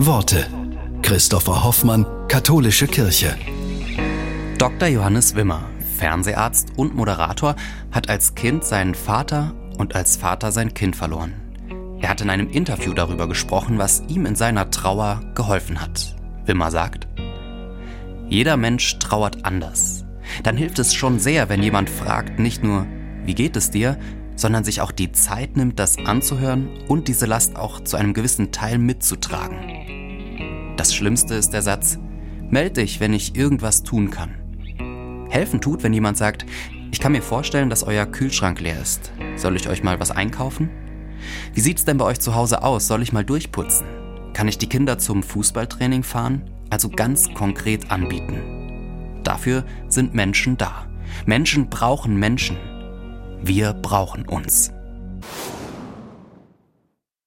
Worte. Christopher Hoffmann, Katholische Kirche. Dr. Johannes Wimmer, Fernseharzt und Moderator, hat als Kind seinen Vater und als Vater sein Kind verloren. Er hat in einem Interview darüber gesprochen, was ihm in seiner Trauer geholfen hat. Wimmer sagt, jeder Mensch trauert anders. Dann hilft es schon sehr, wenn jemand fragt, nicht nur, wie geht es dir, sondern sich auch die Zeit nimmt, das anzuhören und diese Last auch zu einem gewissen Teil mitzutragen. Das Schlimmste ist der Satz, meld dich, wenn ich irgendwas tun kann. Helfen tut, wenn jemand sagt, ich kann mir vorstellen, dass euer Kühlschrank leer ist. Soll ich euch mal was einkaufen? Wie sieht's denn bei euch zu Hause aus? Soll ich mal durchputzen? Kann ich die Kinder zum Fußballtraining fahren? Also ganz konkret anbieten. Dafür sind Menschen da. Menschen brauchen Menschen. Wir brauchen uns.